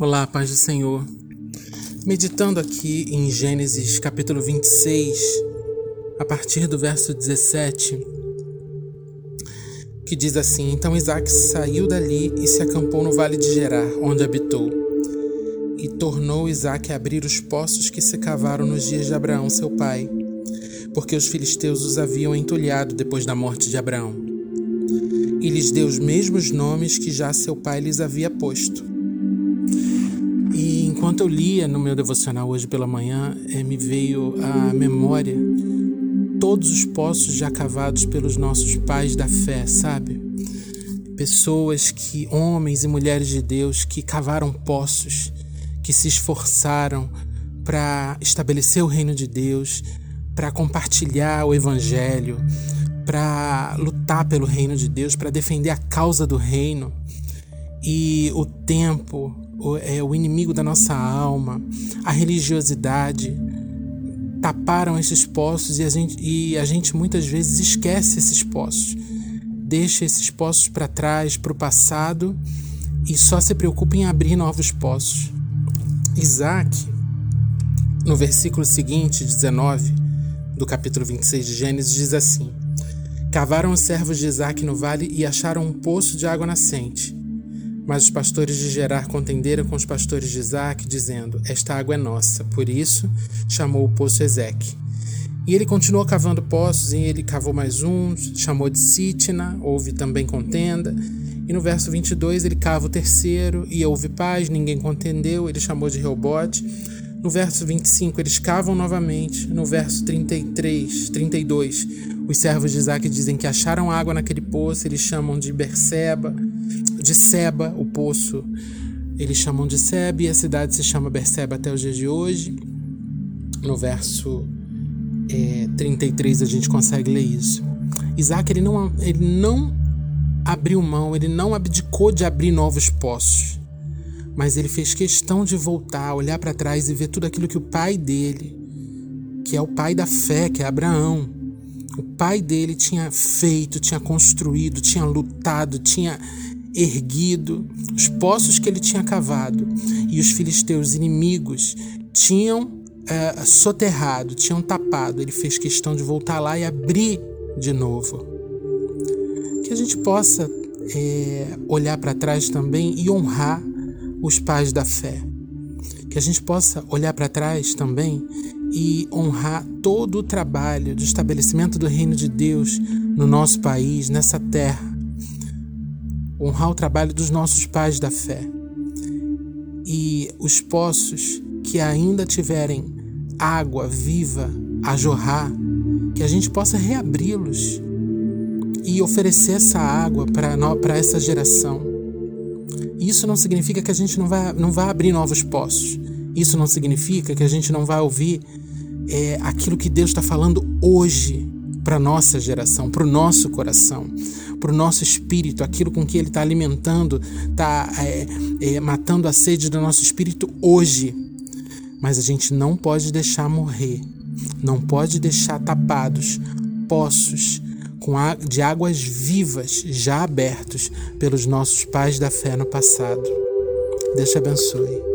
Olá, paz do Senhor. Meditando aqui em Gênesis capítulo 26, a partir do verso 17, que diz assim: Então Isaac saiu dali e se acampou no vale de Gerar, onde habitou. E tornou Isaac a abrir os poços que se cavaram nos dias de Abraão, seu pai, porque os filisteus os haviam entulhado depois da morte de Abraão. E lhes deu os mesmos nomes que já seu pai lhes havia posto Enquanto eu lia no meu devocional hoje pela manhã, é, me veio à memória todos os poços já cavados pelos nossos pais da fé, sabe? Pessoas que, homens e mulheres de Deus, que cavaram poços, que se esforçaram para estabelecer o reino de Deus, para compartilhar o evangelho, para lutar pelo reino de Deus, para defender a causa do reino. E o tempo, é, o inimigo da nossa alma, a religiosidade, taparam esses poços e a gente, e a gente muitas vezes esquece esses poços, deixa esses poços para trás, para o passado e só se preocupa em abrir novos poços. Isaac, no versículo seguinte, 19, do capítulo 26 de Gênesis, diz assim: Cavaram os servos de Isaac no vale e acharam um poço de água nascente. Mas os pastores de Gerar contenderam com os pastores de Isaac, dizendo: Esta água é nossa. Por isso chamou o poço Ezeque. E ele continuou cavando poços, e ele cavou mais um, chamou de Sitna, houve também contenda. E no verso 22 ele cava o terceiro, e houve paz, ninguém contendeu, ele chamou de Reobote. No verso 25 eles cavam novamente. No verso 33, 32, os servos de Isaac dizem que acharam água naquele poço, eles chamam de Berseba de Seba, o poço. Eles chamam de Seba e a cidade se chama Berseba até os dias de hoje. No verso é, 33 a gente consegue ler isso. Isaac ele não, ele não abriu mão, ele não abdicou de abrir novos poços, mas ele fez questão de voltar, olhar para trás e ver tudo aquilo que o pai dele, que é o pai da fé, que é Abraão, o pai dele tinha feito, tinha construído, tinha lutado, tinha erguido, os poços que ele tinha cavado e os filisteus inimigos tinham é, soterrado, tinham tapado. Ele fez questão de voltar lá e abrir de novo. Que a gente possa é, olhar para trás também e honrar os pais da fé. Que a gente possa olhar para trás também e honrar todo o trabalho do estabelecimento do reino de Deus no nosso país, nessa terra honrar o trabalho dos nossos pais da fé. E os poços que ainda tiverem água viva a jorrar, que a gente possa reabri-los e oferecer essa água para essa geração. Isso não significa que a gente não vai, não vai abrir novos poços. Isso não significa que a gente não vai ouvir é, aquilo que Deus está falando hoje para nossa geração, para o nosso coração, para o nosso espírito, aquilo com que Ele está alimentando, está é, é, matando a sede do nosso espírito hoje. Mas a gente não pode deixar morrer, não pode deixar tapados poços com de águas vivas já abertos pelos nossos pais da fé no passado. Deus te abençoe.